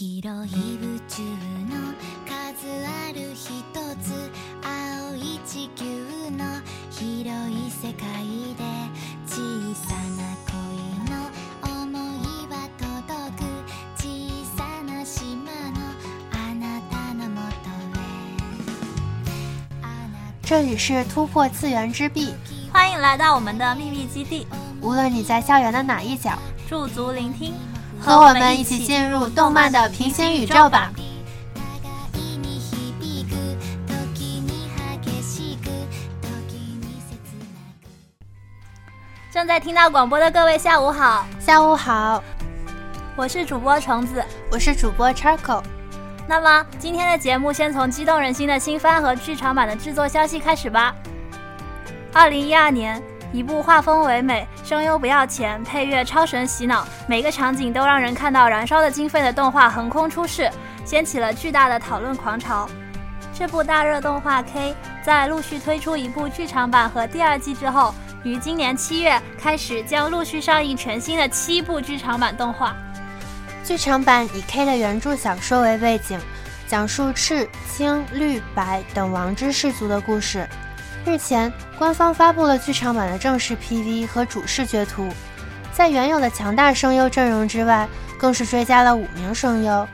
広い宇宙の数ある一つ青い地球の広い世界で小さな恋の想いは届く小さな島のあなたのもとへあなた这里是突破次元之壁，欢迎来到我们的秘密基地，无论你在校园的哪一角，驻足聆听， 和我们一起进入动漫的平行宇宙吧。互いに響く時に激しく時に切なく正在听到广播的各位，下午好，下午好，我是主播虫子。我是主播 Charco。那么今天的节目先从激动人心的新番和剧场版的制作消息开始吧。二零一二年， 一部画风唯美、声优不要钱、配乐超神洗脑、每个场景都让人看到燃烧的经费的动画横空出世，掀起了巨大的讨论狂潮。这部大热动画 K 在陆续推出一部剧场版和第二季之后，于今年七月开始将陆续上映全新的七部剧场版动画。剧场版以 K 的原著小说为背景，讲述赤、青、绿、白等王之氏族的故事。日前，官方发布了剧场版的正式 PV 和主视觉图，在原有的强大声优阵容之外，更是追加了五名声优。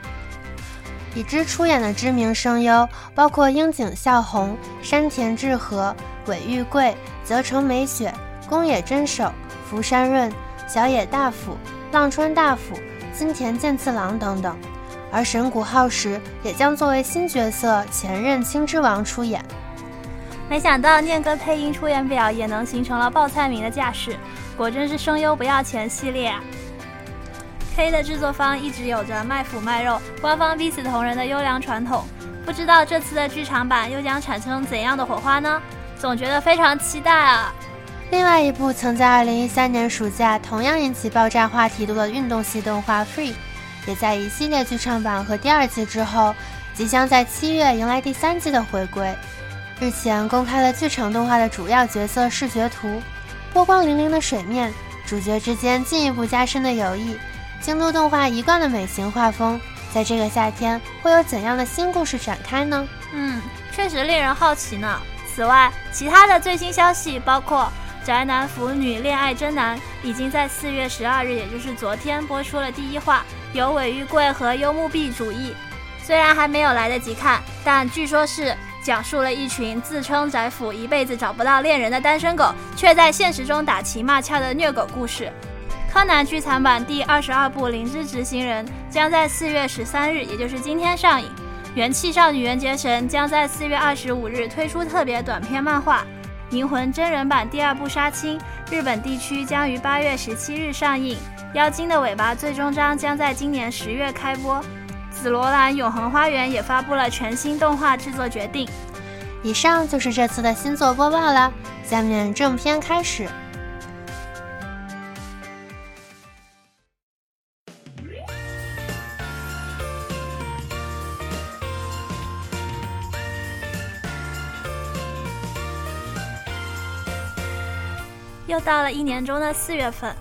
已知出演的知名声优包括樱井孝宏、山田智和、尾玉贵、泽城美雪、宫野真守、福山润、小野大辅、浪川大辅、金田健次郎等等，而神谷浩史也将作为新角色前任青之王出演。没想到念哥配音出演表也能形成了报菜名的架势，果真是声优不要钱系列啊！K 的制作方一直有着卖腐卖肉、官方逼死同人的优良传统，不知道这次的剧场版又将产生怎样的火花呢？总觉得非常期待啊！另外一部曾在2013年暑假同样引起爆炸话题度的运动系动画《Free》，也在一系列剧场版和第二季之后，即将在七月迎来第三季的回归。日前公开了剧场动画的主要角色视觉图，波光粼粼的水面，主角之间进一步加深的友谊，京都动画一贯的美型画风，在这个夏天会有怎样的新故事展开呢？嗯，确实令人好奇呢。此外，其他的最新消息包括《宅男腐女恋爱真男》已经在四月十二日，也就是昨天播出了第一话，由尾玉贵和幽木碧主义。虽然还没有来得及看，但据说是讲述了一群自称宅腐、一辈子找不到恋人的单身狗，却在现实中打情骂俏的虐狗故事。柯南剧场版第二十二部《灵之执行人》将在四月十三日，也就是今天上映。元气少女缘结神将在四月二十五日推出特别短篇漫画，《银魂》真人版第二部杀青，日本地区将于八月十七日上映。妖精的尾巴最终章将在今年十月开播。紫罗兰永恒花园也发布了全新动画制作决定。以上就是这次的新作播报了，下面正片开始。又到了一年中的四月份，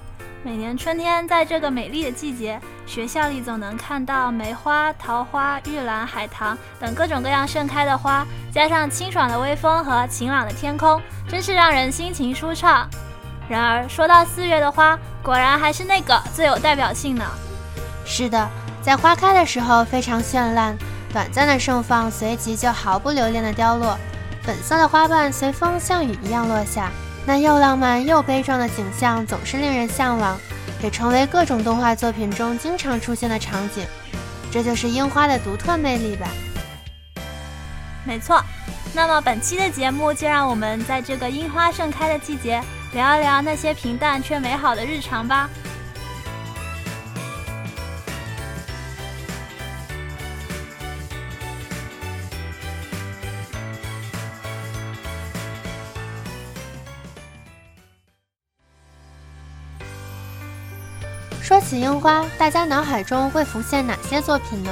每年春天，在这个美丽的季节，学校里总能看到梅花、桃花、玉兰、海棠等各种各样盛开的花，加上清爽的微风和晴朗的天空，真是让人心情舒畅。然而，说到四月的花，果然还是那个最有代表性呢。是的，在花开的时候非常绚烂，短暂的盛放随即就毫不留恋的凋落，粉色的花瓣随风像雨一样落下。那又浪漫又悲壮的景象总是令人向往，也成为各种动画作品中经常出现的场景。这就是樱花的独特魅力吧。没错，那么本期的节目就让我们在这个樱花盛开的季节，聊一聊那些平淡却美好的日常吧。起樱花，大家脑海中会浮现哪些作品呢？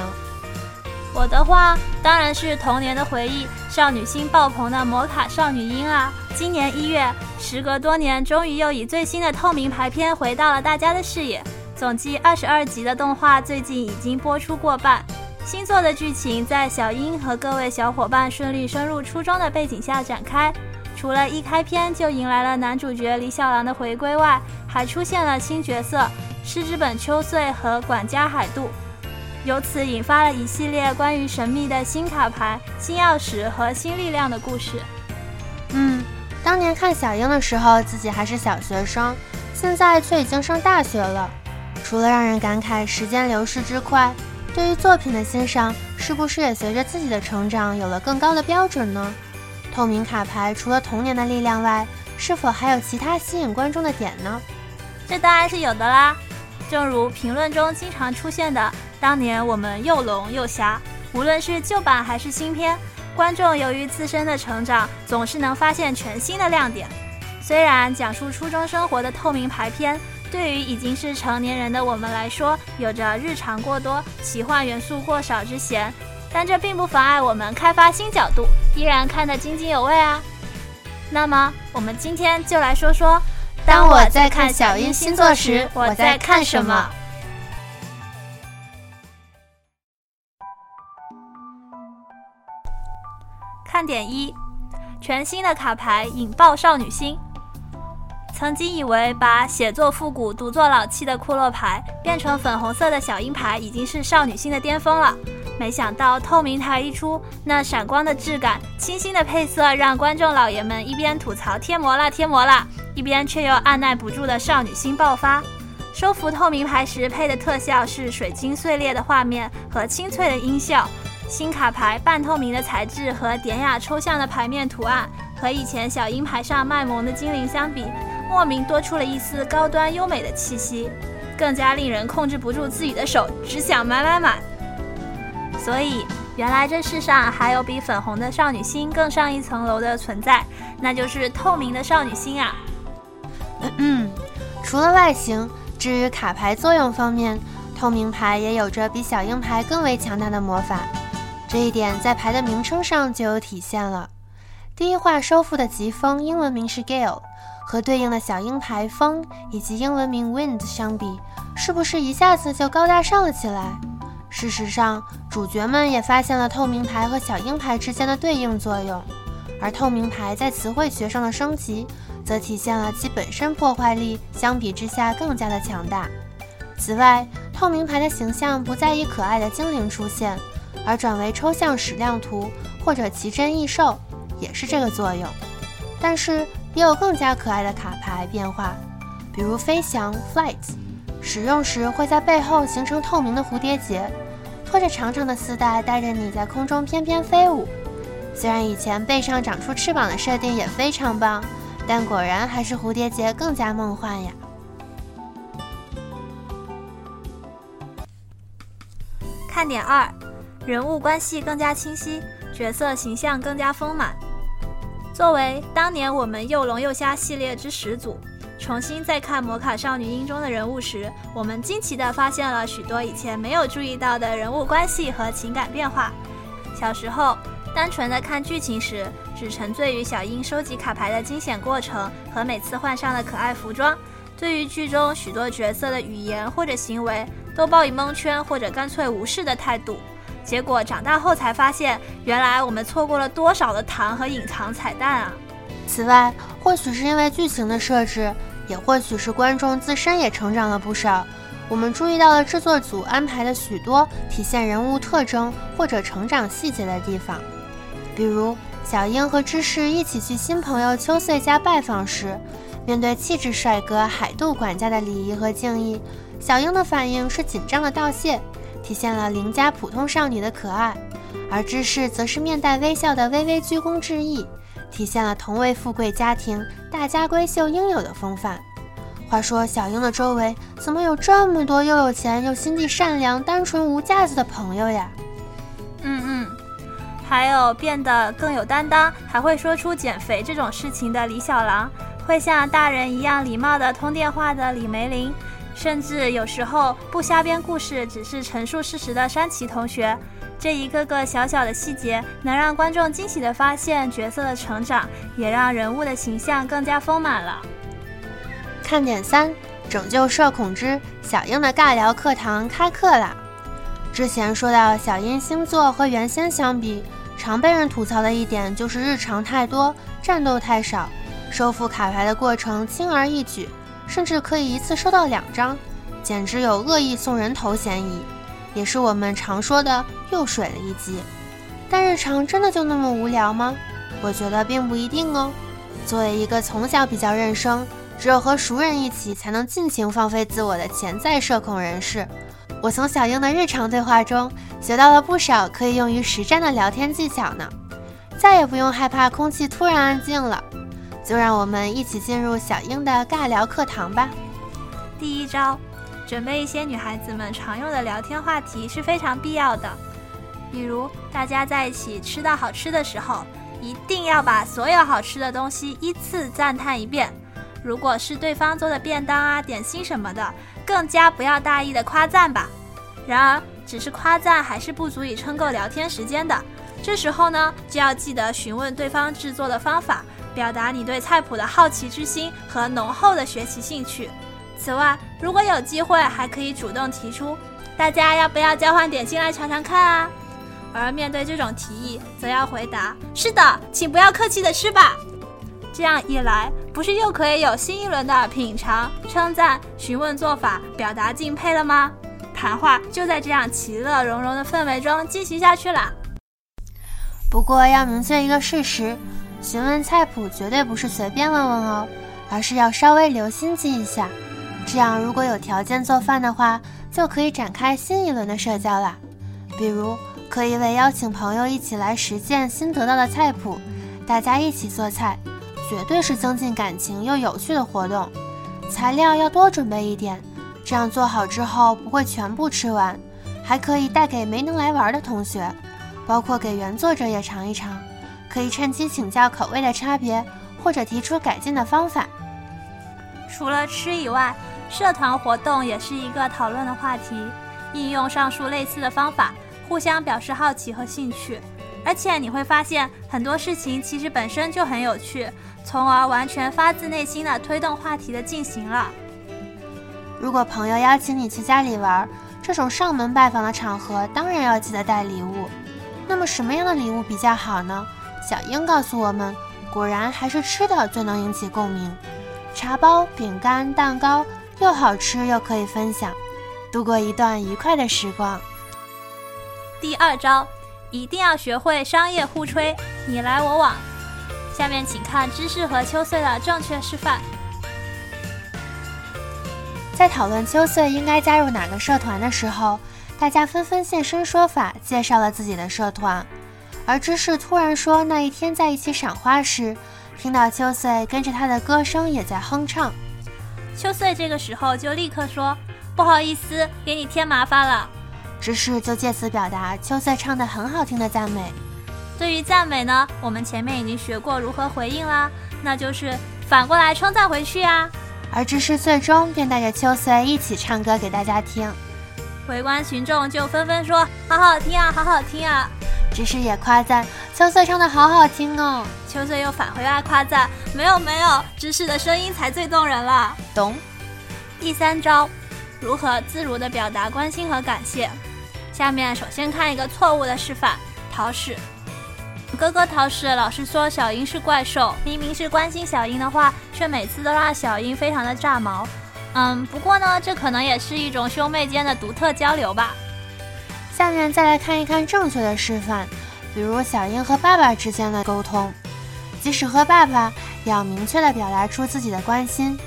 我的话当然是童年的回忆，少女心爆棚的摩卡少女樱啊！今年一月，时隔多年，终于又以最新的透明排片回到了大家的视野。总计二十二集的动画最近已经播出过半。新作的剧情在小樱和各位小伙伴顺利升入初中的背景下展开。除了一开篇就迎来了男主角李小狼的回归外，还出现了新角色狮之本秋穗和管家海渡，由此引发了一系列关于神秘的新卡牌、新钥匙和新力量的故事。嗯，当年看小樱的时候，自己还是小学生，现在却已经上大学了。除了让人感慨时间流逝之快，对于作品的欣赏，是不是也随着自己的成长有了更高的标准呢？透明卡牌除了童年的力量外，是否还有其他吸引观众的点呢？这当然是有的啦。正如评论中经常出现的，当年我们又聋又瞎，无论是旧版还是新片，观众由于自身的成长，总是能发现全新的亮点。虽然讲述初中生活的透明牌片，对于已经是成年人的我们来说，有着日常过多、奇幻元素过少之嫌。但这并不妨碍我们开发新角度，依然看得津津有味啊。那么，我们今天就来说说，当我在看小樱新作时，我在看什么？看点一：全新的卡牌引爆少女心。曾经以为把写作复古、读作老气的库洛牌变成粉红色的小樱牌，已经是少女心的巅峰了。没想到透明台一出，那闪光的质感、清新的配色，让观众老爷们一边吐槽贴膜啦贴膜啦，一边却又按耐不住的少女心爆发。收服透明牌时配的特效是水晶碎裂的画面和清脆的音效。新卡牌半透明的材质和典雅抽象的牌面图案，和以前小樱牌上卖萌的精灵相比，莫名多出了一丝高端优美的气息，更加令人控制不住自己的手，只想买买买。所以，原来这世上还有比粉红的少女心更上一层楼的存在，那就是透明的少女心啊！嗯，除了外形，至于卡牌作用方面，透明牌也有着比小鹰牌更为强大的魔法。这一点在牌的名称上就有体现了。第一话收复的疾风英文名是 Gale，和对应的小鹰牌风以及英文名 Wind 相比，是不是一下子就高大上了起来？事实上，主角们也发现了透明牌和小鹰牌之间的对应作用，而透明牌在词汇学上的升级，则体现了其本身破坏力相比之下更加的强大。此外，透明牌的形象不再以可爱的精灵出现，而转为抽象矢量图或者奇珍异兽，也是这个作用。但是，也有更加可爱的卡牌变化，比如飞翔 （Flight），使用时会在背后形成透明的蝴蝶结。拖着长长的丝带，带着你在空中翩翩飞舞。虽然以前背上长出翅膀的设定也非常棒，但果然还是蝴蝶结更加梦幻呀。看点二，人物关系更加清晰，角色形象更加丰满。作为当年我们又聋又瞎系列之始祖。重新再看《魔卡少女樱》中的人物时，我们惊奇地发现了许多以前没有注意到的人物关系和情感变化。小时候，单纯的看剧情时，只沉醉于小樱收集卡牌的惊险过程和每次换上的可爱服装，对于剧中许多角色的语言或者行为都抱以蒙圈或者干脆无视的态度。结果长大后才发现，原来我们错过了多少的糖和隐藏彩蛋啊！此外，或许是因为剧情的设置，也或许是观众自身也成长了不少。我们注意到了制作组安排的许多体现人物特征或者成长细节的地方，比如小樱和芝士一起去新朋友秋穗家拜访时，面对气质帅哥海渡管家的礼仪和敬意，小樱的反应是紧张的道谢，体现了邻家普通少女的可爱；而芝士则是面带微笑的微微鞠躬致意。体现了同为富贵家庭大家闺秀应有的风范。话说，小樱的周围怎么有这么多又有钱又心地善良、单纯无架子的朋友呀？还有变得更有担当，还会说出减肥这种事情的李小狼，会像大人一样礼貌的通电话的李梅林，甚至有时候不瞎编故事，只是陈述事实的山崎同学。这一个个小小的细节，能让观众惊喜的发现角色的成长，也让人物的形象更加丰满了。看点三：拯救社恐之小英的尬聊课堂开课啦！之前说到小英星座和原先相比，常被人吐槽的一点就是日常太多，战斗太少，收复卡牌的过程轻而易举，甚至可以一次收到两张，简直有恶意送人头嫌疑，也是我们常说的又水了一击。但日常真的就那么无聊吗？我觉得并不一定哦。作为一个从小比较认生，只有和熟人一起才能尽情放飞自我的潜在社恐人士，我从小英的日常对话中学到了不少可以用于实战的聊天技巧呢。再也不用害怕空气突然安静了，就让我们一起进入小英的尬聊课堂吧。第一招，准备一些女孩子们常用的聊天话题是非常必要的。比如，大家在一起吃到好吃的时候，一定要把所有好吃的东西依次赞叹一遍。如果是对方做的便当啊、点心什么的，更加不要大意的夸赞吧。然而，只是夸赞还是不足以撑够聊天时间的。这时候呢，就要记得询问对方制作的方法，表达你对菜谱的好奇之心和浓厚的学习兴趣。此外，如果有机会，还可以主动提出，大家要不要交换点心来尝尝看啊？而面对这种提议，则要回答：“是的，请不要客气的吃吧。”这样一来，不是又可以有新一轮的品尝、称赞、询问做法，表达敬佩了吗？谈话就在这样其乐融融的氛围中进行下去了。不过要明确一个事实：询问菜谱绝对不是随便问问哦，而是要稍微留心记一下。这样，如果有条件做饭的话，就可以展开新一轮的社交了。比如。可以为邀请朋友一起来实践新得到的菜谱，大家一起做菜，绝对是增进感情又有趣的活动。材料要多准备一点，这样做好之后不会全部吃完，还可以带给没能来玩的同学，包括给原作者也尝一尝，可以趁机请教口味的差别，或者提出改进的方法。除了吃以外，社团活动也是一个讨论的话题，应用上述类似的方法。互相表示好奇和兴趣，而且你会发现很多事情其实本身就很有趣，从而完全发自内心的推动话题的进行了。如果朋友邀请你去家里玩，这种上门拜访的场合，当然要记得带礼物。那么什么样的礼物比较好呢？小英告诉我们，果然还是吃的最能引起共鸣。茶包、饼干、蛋糕，又好吃又可以分享，度过一段愉快的时光。第二招，一定要学会商业互吹，你来我往。下面请看芝士和秋穗的正确示范。在讨论秋穗应该加入哪个社团的时候，大家纷纷现身说法，介绍了自己的社团。而芝士突然说那一天在一起赏花时，听到秋穗跟着他的歌声也在哼唱。秋穗这个时候就立刻说：“不好意思，给你添麻烦了。”芝士就借此表达秋穗唱的很好听的赞美。对于赞美呢，我们前面已经学过如何回应啦，那就是反过来称赞回去呀。而芝士最终便带着秋穗一起唱歌给大家听，围观群众就纷纷说：“好好听啊，好好听啊！”芝士也夸赞秋穗唱的好好听哦。秋穗又返回来夸赞：“没有没有，芝士的声音才最动人了。”懂。第三招，如何自如地表达关心和感谢。下面首先看一个错误的示范，桃矢。哥哥桃矢老是说小樱是怪兽，明明是关心小樱的话，却每次都让小樱非常的炸毛。嗯，不过呢，这可能也是一种兄妹间的独特交流吧。下面再来看一看正确的示范，比如小樱和爸爸之间的沟通，即使和爸爸，也要明确的表达出自己的关心，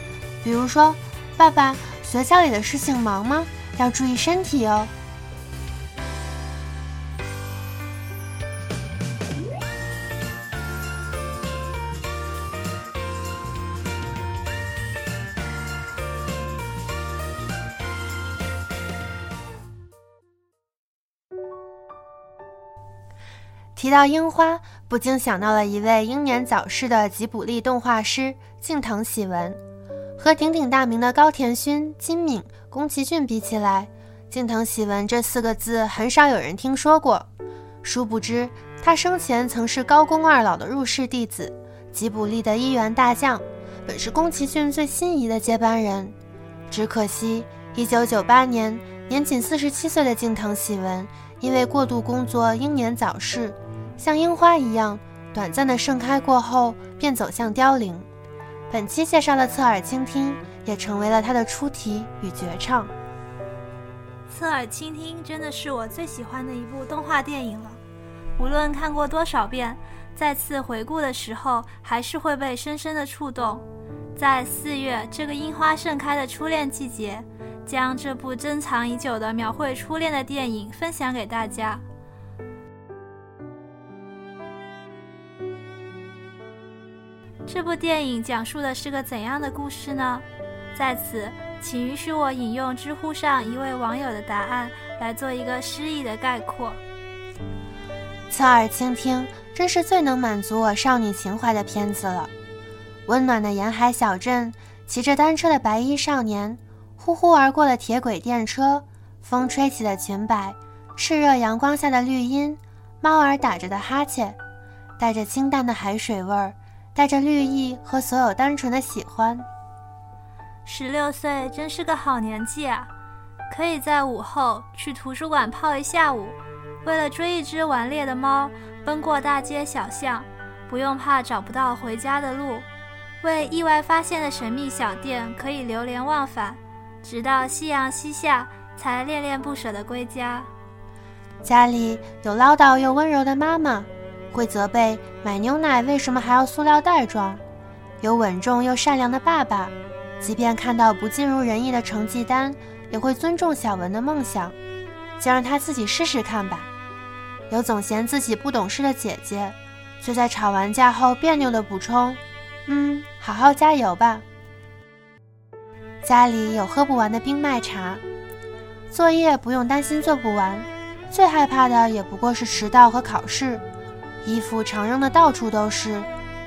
比如说，爸爸，学校里的事情忙吗？要注意身体哦。提到樱花，不禁想到了一位英年早逝的吉卜力动画师近藤喜文。和鼎鼎大名的高田勋、金敏、宫崎骏比起来，近藤喜文这四个字很少有人听说过。殊不知，他生前曾是高宫二老的入室弟子，吉卜力的一员大将，本是宫崎骏最心仪的接班人。只可惜，一九九八年，年仅四十七岁的近藤喜文因为过度工作英年早逝，像樱花一样短暂的盛开过后便走向凋零。本期介绍的侧耳倾听也成为了他的出题与绝唱。侧耳倾听真的是我最喜欢的一部动画电影了，无论看过多少遍，再次回顾的时候还是会被深深的触动。在四月这个樱花盛开的初恋季节，将这部珍藏已久的描绘初恋的电影分享给大家。这部电影讲述的是个怎样的故事呢？在此。请允许我引用知乎上一位网友的答案来做一个诗意的概括。侧耳倾听，真是最能满足我少女情怀的片子了。温暖的沿海小镇，骑着单车的白衣少年，呼呼而过的铁轨电车，风吹起的裙摆，炽热阳光下的绿荫，猫儿打着的哈欠，带着清淡的海水味儿，带着绿意和所有单纯的喜欢。十六岁真是个好年纪啊，可以在午后去图书馆泡一下午，为了追一只顽劣的猫，奔过大街小巷，不用怕找不到回家的路，为意外发现的神秘小店可以流连忘返，直到夕阳西下才恋恋不舍地归家。家里有唠叨又温柔的妈妈，会责备买牛奶为什么还要塑料袋装；有稳重又善良的爸爸。即便看到不尽如人意的成绩单，也会尊重小文的梦想，就让他自己试试看吧。有总嫌自己不懂事的姐姐，却在吵完架后别扭的补充：“嗯，好好加油吧。”家里有喝不完的冰麦茶，作业不用担心做不完，最害怕的也不过是迟到和考试。衣服常扔的到处都是，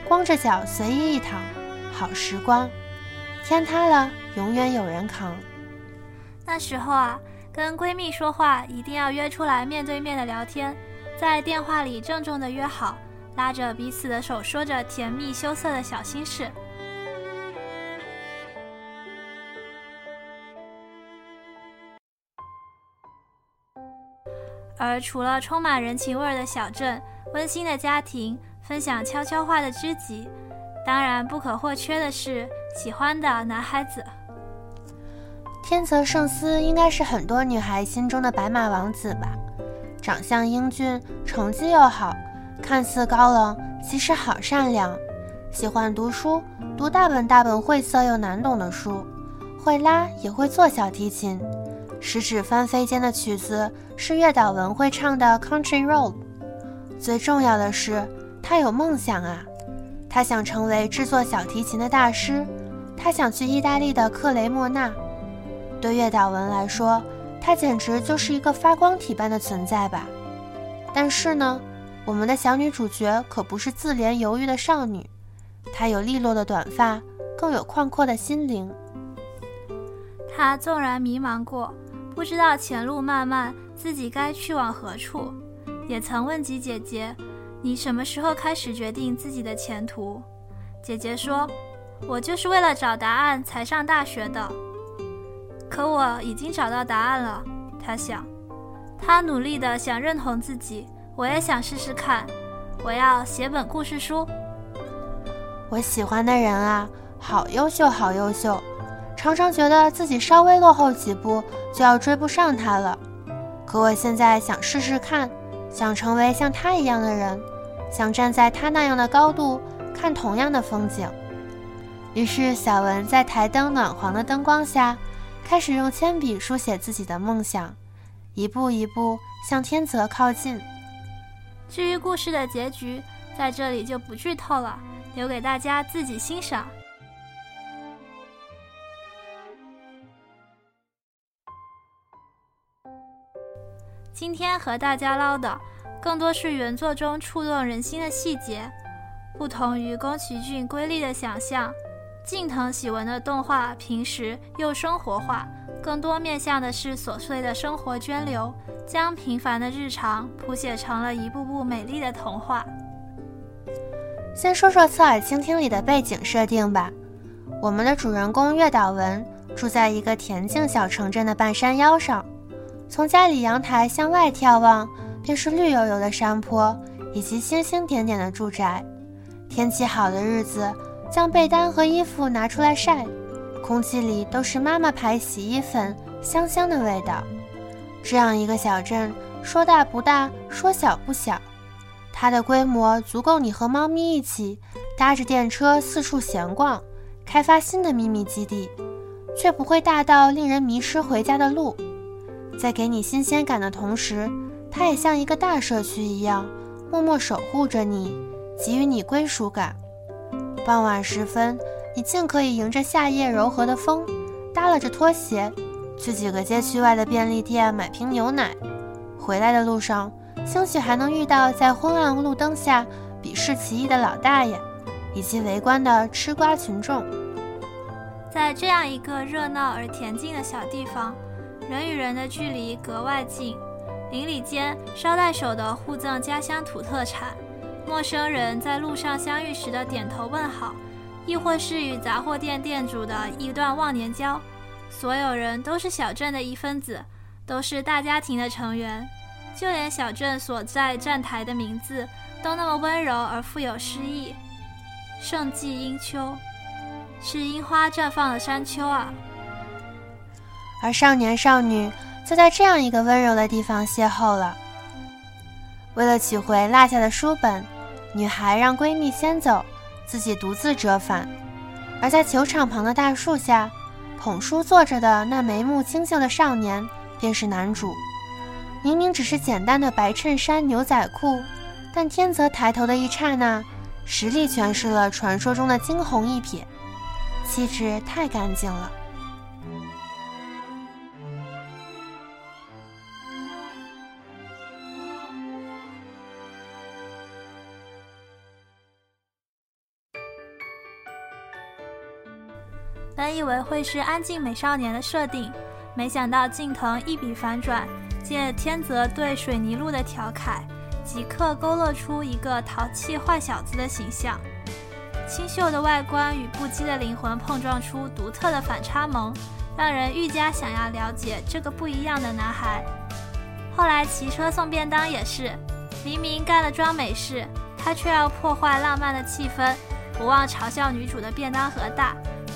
光着脚随意一躺，好时光。天塌了，永远有人扛。那时候啊，跟闺蜜说话一定要约出来面对面的聊天，在电话里郑重的约好，拉着彼此的手，说着甜蜜羞涩的小心事。而除了充满人情味的小镇、温馨的家庭、分享悄悄话的知己，当然不可或缺的是。喜欢的男孩子，天泽圣司应该是很多女孩心中的白马王子吧？长相英俊，成绩又好，看似高冷，其实好善良。喜欢读书，读大本大本晦涩又难懂的书，会拉也会做小提琴。食指翻飞间的曲子是月岛文会唱的《Country Road》。最重要的是，他有梦想啊！他想成为制作小提琴的大师。他想去意大利的克雷莫纳。对月岛文来说，她简直就是一个发光体般的存在吧。但是呢，我们的小女主角可不是自怜犹豫的少女，她有利落的短发，更有宽阔的心灵。她纵然迷茫过，不知道前路漫漫，自己该去往何处，也曾问及姐姐：“你什么时候开始决定自己的前途？”姐姐说。我就是为了找答案才上大学的，可我已经找到答案了。他想，他努力的想认同自己，我也想试试看。我要写本故事书。我喜欢的人啊，好优秀，好优秀，常常觉得自己稍微落后几步就要追不上他了。可我现在想试试看，想成为像他一样的人，想站在他那样的高度看同样的风景。于是，小文在台灯暖黄的灯光下，开始用铅笔书写自己的梦想，一步一步向天泽靠近。至于故事的结局，在这里就不剧透了，留给大家自己欣赏。今天和大家唠的，更多是原作中触动人心的细节，不同于宫崎骏瑰丽的想象。近藤喜文的动画平实又生活化，更多面向的是琐碎的生活涓流，将平凡的日常谱写成了一部部美丽的童话。先说说侧耳倾听里的背景设定吧。我们的主人公月岛文住在一个恬静小城镇的半山腰上。从家里阳台向外眺望，便是绿油油的山坡以及星星点点的住宅。天气好的日子，将被单和衣服拿出来晒，空气里都是妈妈牌洗衣粉香香的味道。这样一个小镇，说大不大，说小不小，它的规模足够你和猫咪一起搭着电车四处闲逛，开发新的秘密基地，却不会大到令人迷失回家的路。在给你新鲜感的同时，它也像一个大社区一样，默默守护着你，给予你归属感。傍晚时分，你尽可以迎着夏夜柔和的风，耷拉着拖鞋，去几个街区外的便利店买瓶牛奶。回来的路上，兴许还能遇到在昏暗路灯下比试棋艺的老大爷，以及围观的吃瓜群众。在这样一个热闹而恬静的小地方。人与人的距离格外近，邻里间捎带手的互赠家乡土特产，陌生人在路上相遇时的点头问好，亦或是与杂货店店主的一段忘年交，所有人都是小镇的一分子，都是大家庭的成员，就连小镇所在站台的名字都那么温柔而富有诗意。盛季樱秋，是樱花绽放的山丘啊。而少年少女就在这样一个温柔的地方邂逅了。为了取回落下的书本，女孩让闺蜜先走，自己独自折返。而在球场旁的大树下，捧书坐着的那眉目清秀的少年便是男主。明明只是简单的白衬衫、牛仔裤，但天泽抬头的一刹那，实力诠释了传说中的惊鸿一瞥，气质太干净了。以为会是安静美少年的设定，没想到近藤一笔反转，借天泽对水泥路的调侃，即刻勾勒出一个淘气坏小子的形象。清秀的外观与不羁的灵魂碰撞出独特的反差萌，让人愈加想要了解这个不一样的男孩。后来骑车送便当也是，明明干了装美事，他却要破坏浪漫的气氛，不忘嘲笑女主的便当盒大。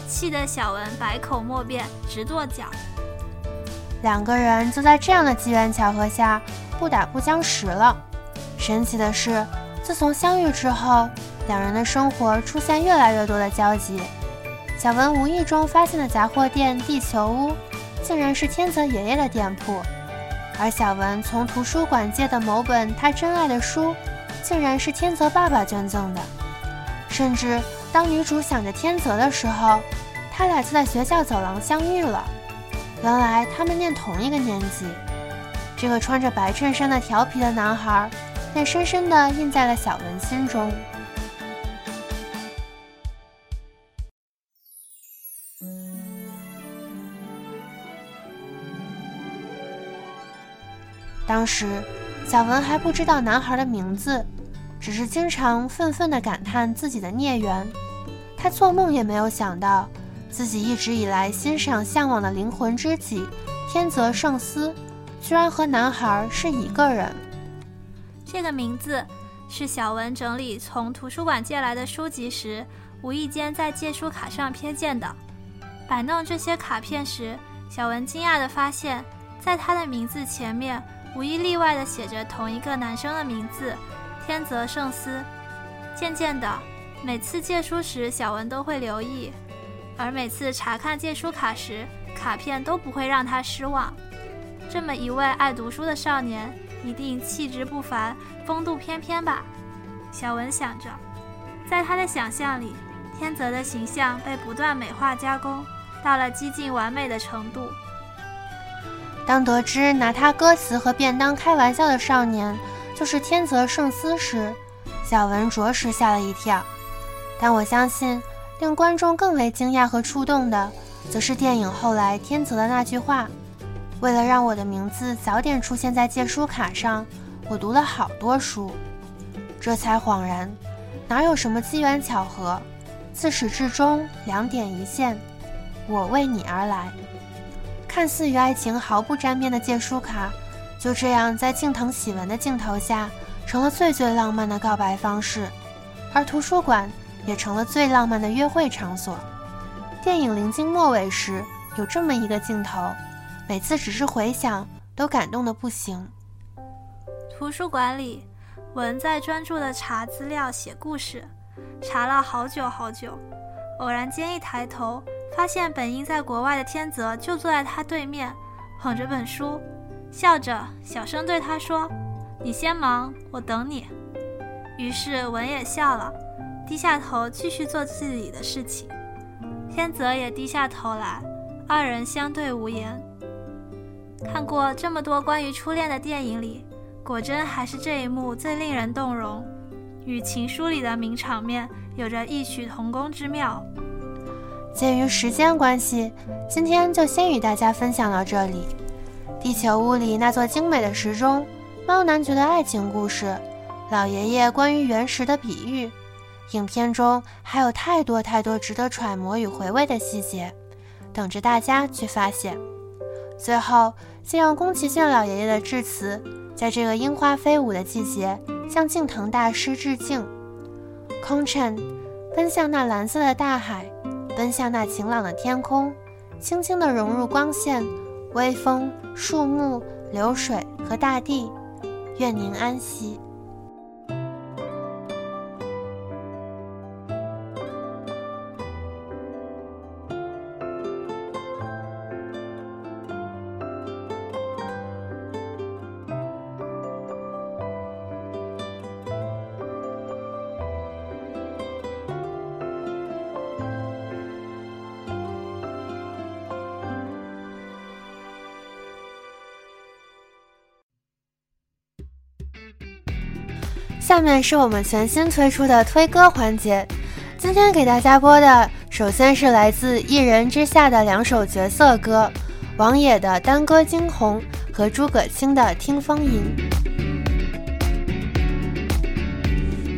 气得小文百口莫辩，直跺脚。两个人就在这样的机缘巧合下不打不相识了。神奇的是，自从相遇之后，两人的生活出现越来越多的交集。小文无意中发现的杂货店地球屋，竟然是天泽爷爷的店铺；而小文从图书馆借的某本他珍爱的书，竟然是天泽爸爸捐赠的。甚至当女主想着天泽的时候，他俩就在学校走廊相遇了。原来他们念同一个年级。这个穿着白衬衫的调皮的男孩，便深深地印在了小文心中。当时，小文还不知道男孩的名字。只是经常愤愤地感叹自己的孽缘，他做梦也没有想到，自己一直以来欣赏向往的灵魂知己天泽圣司，居然和男孩是一个人。这个名字是小文整理从图书馆借来的书籍时，无意间在借书卡上瞥见的。摆弄这些卡片时，小文惊讶地发现，在他的名字前面，无一例外地写着同一个男生的名字。天泽圣司。渐渐的，每次借书时，小文都会留意，而每次查看借书卡时，卡片都不会让他失望。这么一位爱读书的少年，一定气质不凡，风度翩翩吧？小文想着，在他的想象里，天泽的形象被不断美化加工，到了几近完美的程度。当得知拿他歌词和便当开玩笑的少年。就是天泽圣司时，小文着实吓了一跳。但我相信，令观众更为惊讶和触动的，则是电影后来天泽的那句话：“为了让我的名字早点出现在借书卡上，我读了好多书。”这才恍然，哪有什么机缘巧合，自始至终两点一线。我为你而来。看似与爱情毫不沾边的借书卡，就这样在敬藤喜文的镜头下，成了最最浪漫的告白方式。而图书馆也成了最浪漫的约会场所。电影临近末尾时，有这么一个镜头，每次只是回想，都感动的不行。图书馆里，文在专注地查资料、写故事，查了好久好久。偶然间一抬头，发现本应在国外的天泽就坐在他对面，捧着本书，笑着小声对他说：“你先忙，我等你。”于是文也笑了，低下头继续做自己的事情。天泽也低下头来，二人相对无言。看过这么多关于初恋的电影里，果真还是这一幕最令人动容，与情书里的名场面有着异曲同工之妙。鉴于时间关系，今天就先与大家分享到这里。地球屋里那座精美的时钟，猫男爵的爱情故事。老爷爷关于原石的比喻，影片中还有太多太多值得揣摩与回味的细节，等着大家去发现。最后，借用宫崎骏老爷爷的致辞，在这个樱花飞舞的季节，向敬藤大师致敬。空乘，奔向那蓝色的大海，奔向那晴朗的天空，轻轻地融入光线、微风、树木、流水和大地。愿您安息。下面是我们全新推出的推歌环节，今天给大家播的，首先是来自《一人之下》的两首角色歌，王野的《单歌惊鸿》和诸葛青的《听风吟》。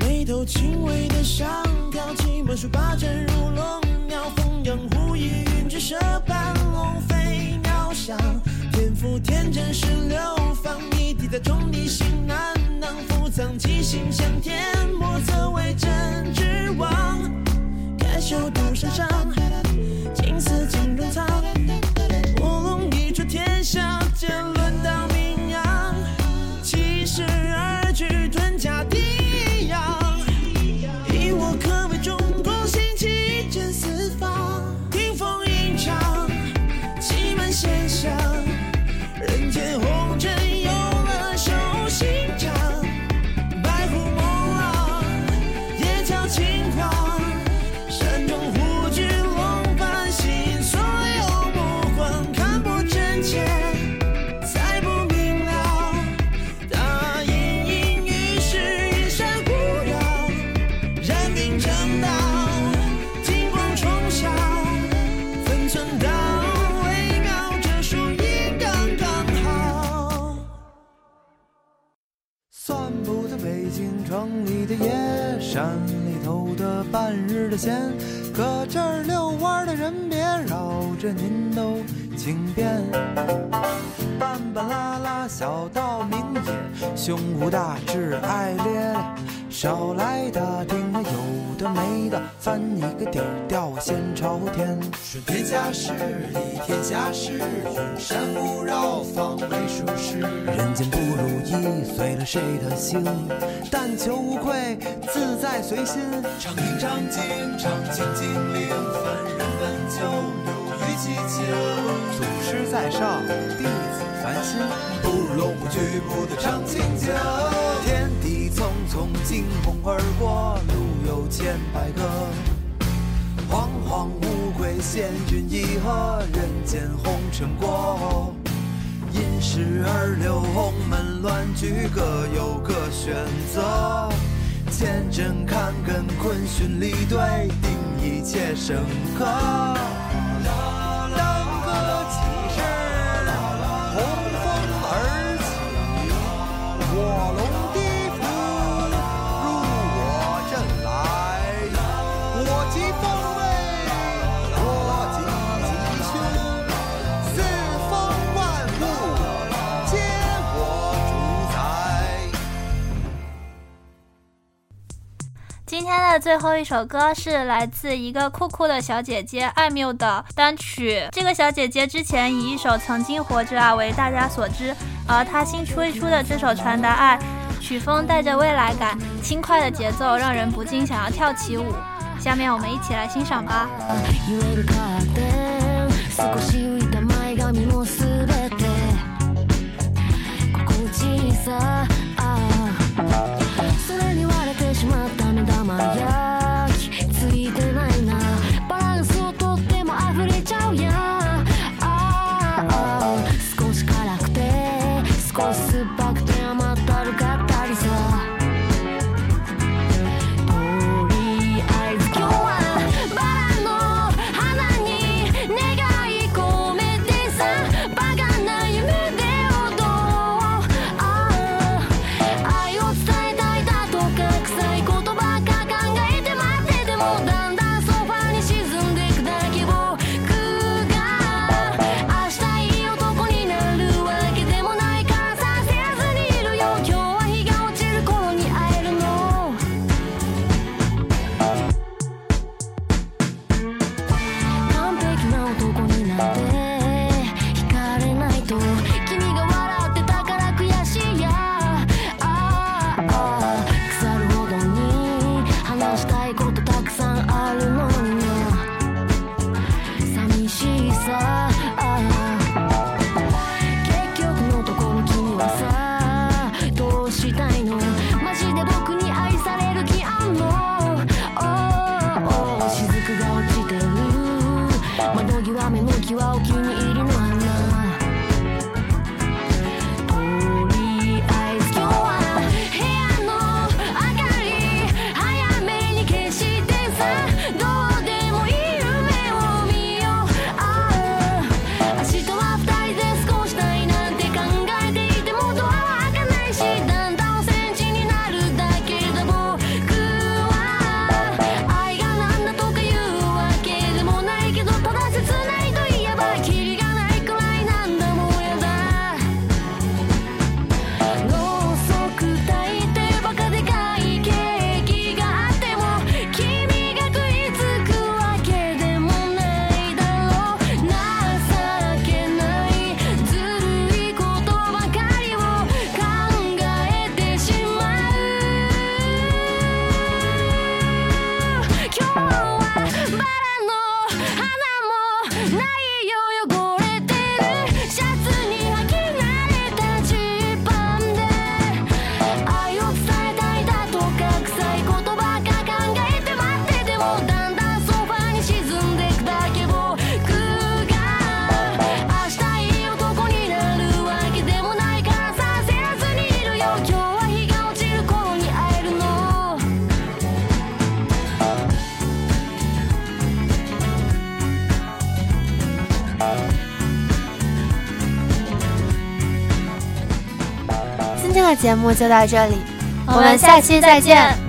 眉头轻微的上挑，骑马术八阵如龙鸟，风扬忽一云之舍半龙飞鸟翔，天赋天真是流芳，一滴在众里心难。藏七星向天，莫测为真之王。开手独山上，青丝金容藏。卧龙一出天下，剑闲，搁这儿遛弯的人别绕着您都请便。半半拉拉小道明野，胸无大志爱咧咧。少来打听那有的没的，翻一个底儿掉我先朝天。顺天下事，理天下事，云山雾绕，方为舒适。人间不如意，随了谁的心？但求无愧，自在随心。唱应唱尽，唱尽精灵，凡人本就流于其情。祖师在上，弟子烦心，不如龙舞巨步的唱清酒。天地匆匆，惊鸿而过，路有千百个。惶惶无归，仙君一何？人间红尘过后，因时而流，鸿门乱局，各有各选择。千针看根，坤循离对，定一切深刻。今天的最后一首歌是来自一个酷酷的小姐姐艾缪的单曲。这个小姐姐之前以一首《曾经活着》啊为大家所知，而她新推出的这首《传达爱》，曲风带着未来感，轻快的节奏让人不禁想要跳起舞。下面我们一起来欣赏吧。节目就到这里，我们下期再见。